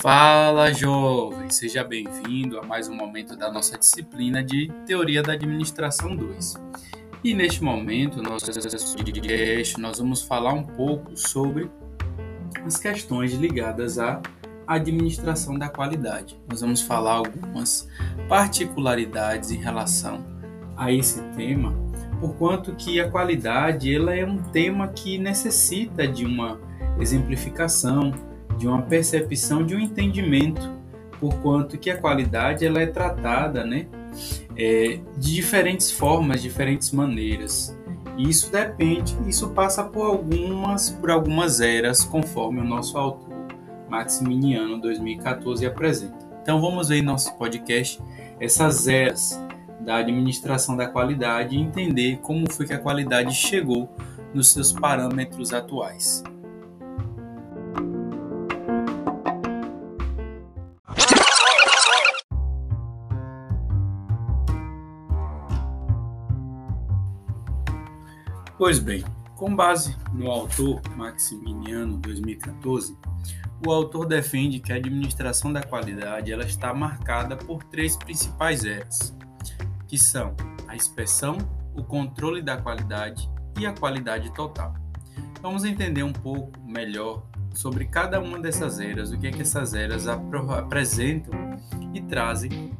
Fala, jovem! Seja bem-vindo a mais um momento da nossa disciplina de Teoria da Administração 2. E neste momento, nosso nós vamos falar um pouco sobre as questões ligadas à administração da qualidade. Nós vamos falar algumas particularidades em relação a esse tema, por quanto que a qualidade ela é um tema que necessita de uma exemplificação, de uma percepção, de um entendimento, por quanto que a qualidade ela é tratada, né, é, de diferentes formas, diferentes maneiras. E isso depende, isso passa por algumas, por algumas eras, conforme o nosso autor Maximiniano 2014 apresenta. Então vamos ver em nosso podcast essas eras da administração da qualidade e entender como foi que a qualidade chegou nos seus parâmetros atuais. Pois bem, com base no autor Maximiliano 2014, o autor defende que a administração da qualidade ela está marcada por três principais eras, que são a inspeção, o controle da qualidade e a qualidade total. Vamos entender um pouco melhor sobre cada uma dessas eras, o que é que essas eras apresentam e trazem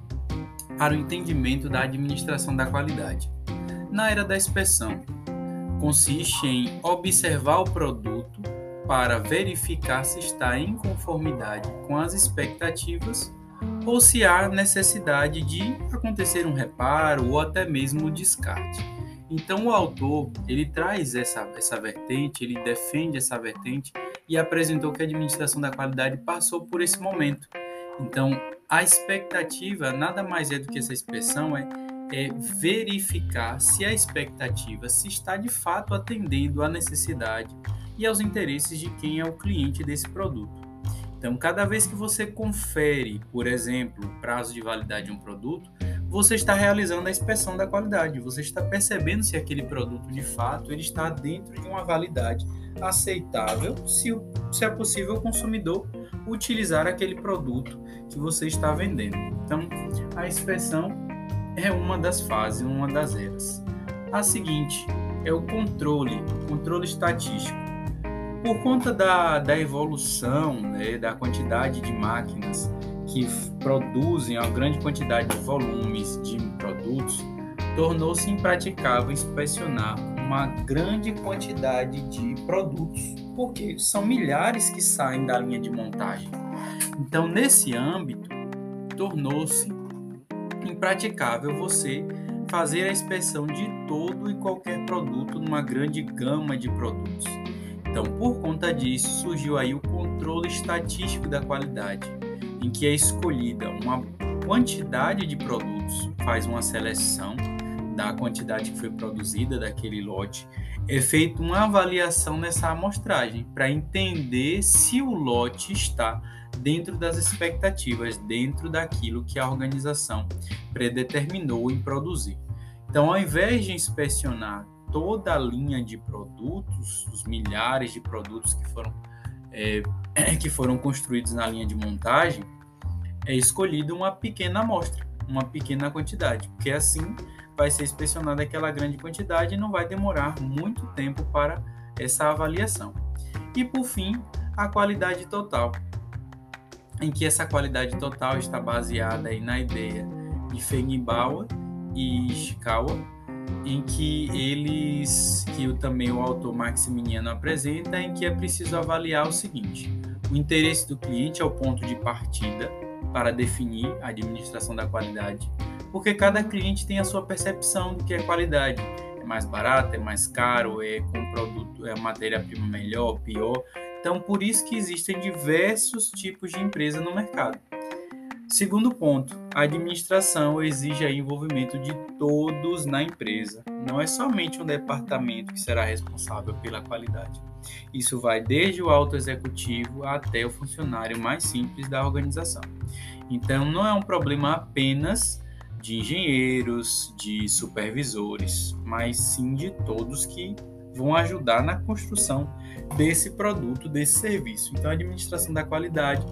para o entendimento da administração da qualidade. Na era da inspeção, consiste em observar o produto para verificar se está em conformidade com as expectativas ou se há necessidade de acontecer um reparo ou até mesmo descarte. Então o autor ele traz essa, essa vertente, ele defende essa vertente e apresentou que a administração da qualidade passou por esse momento. Então a expectativa nada mais é do que essa expressão é é verificar se a expectativa se está de fato atendendo à necessidade e aos interesses de quem é o cliente desse produto. Então, cada vez que você confere, por exemplo, o prazo de validade de um produto, você está realizando a inspeção da qualidade, você está percebendo se aquele produto de fato ele está dentro de uma validade aceitável, se, se é possível o consumidor utilizar aquele produto que você está vendendo. Então, a inspeção é uma das fases, uma das eras. A seguinte é o controle, controle estatístico. Por conta da, da evolução, né, da quantidade de máquinas que produzem uma grande quantidade de volumes de produtos, tornou-se impraticável inspecionar uma grande quantidade de produtos, porque são milhares que saem da linha de montagem. Então, nesse âmbito, tornou-se impraticável você fazer a inspeção de todo e qualquer produto numa grande gama de produtos. Então, por conta disso, surgiu aí o controle estatístico da qualidade, em que é escolhida uma quantidade de produtos, faz uma seleção da quantidade que foi produzida daquele lote, é feita uma avaliação nessa amostragem para entender se o lote está dentro das expectativas, dentro daquilo que a organização predeterminou em produzir. Então, ao invés de inspecionar toda a linha de produtos, os milhares de produtos que foram, é, que foram construídos na linha de montagem, é escolhida uma pequena amostra, uma pequena quantidade, porque assim vai ser inspecionada aquela grande quantidade e não vai demorar muito tempo para essa avaliação. E por fim, a qualidade total, em que essa qualidade total está baseada aí na ideia de Feigenbauer e Ishikawa, em que eles, que também o autor Maximiliano apresenta, em que é preciso avaliar o seguinte: o interesse do cliente é o ponto de partida para definir a administração da qualidade, porque cada cliente tem a sua percepção do que é qualidade. É mais barato, é mais caro, é com produto, é matéria-prima melhor, pior. Então, por isso que existem diversos tipos de empresa no mercado. Segundo ponto, a administração exige o envolvimento de todos na empresa. Não é somente um departamento que será responsável pela qualidade. Isso vai desde o alto executivo até o funcionário mais simples da organização. Então, não é um problema apenas de engenheiros, de supervisores, mas sim de todos que vão ajudar na construção desse produto, desse serviço. Então, a administração da qualidade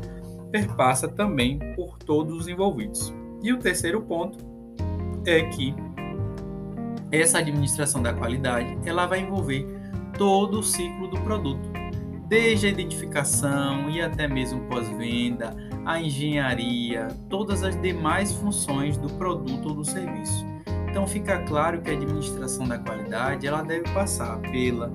perpassa também por todos os envolvidos. E o terceiro ponto é que essa administração da qualidade ela vai envolver todo o ciclo do produto, desde a identificação e até mesmo pós-venda, a engenharia, todas as demais funções do produto ou do serviço. Então fica claro que a administração da qualidade ela deve passar pela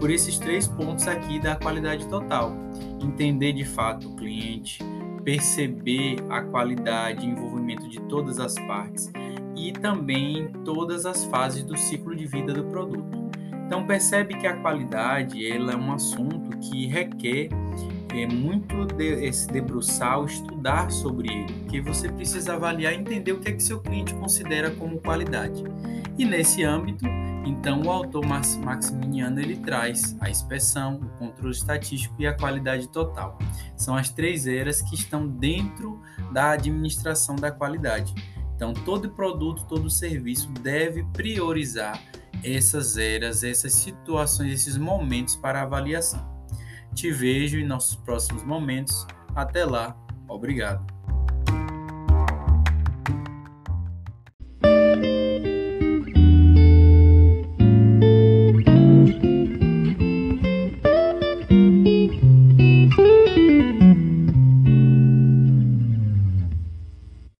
por esses três pontos aqui da qualidade total. Entender de fato o cliente, perceber a qualidade e envolvimento de todas as partes e também todas as fases do ciclo de vida do produto. Então percebe que a qualidade ela é um assunto que requer é, muito de, esse debruçar, estudar sobre ele, porque você precisa avaliar e entender o que é que seu cliente considera como qualidade. E nesse âmbito, então o autor Maximiliano ele traz a inspeção, o controle estatístico e a qualidade total. São as três eras que estão dentro da administração da qualidade. Então todo produto, todo serviço deve priorizar essas eras, essas situações, esses momentos para avaliação. Te vejo em nossos próximos momentos. Até lá. Obrigado.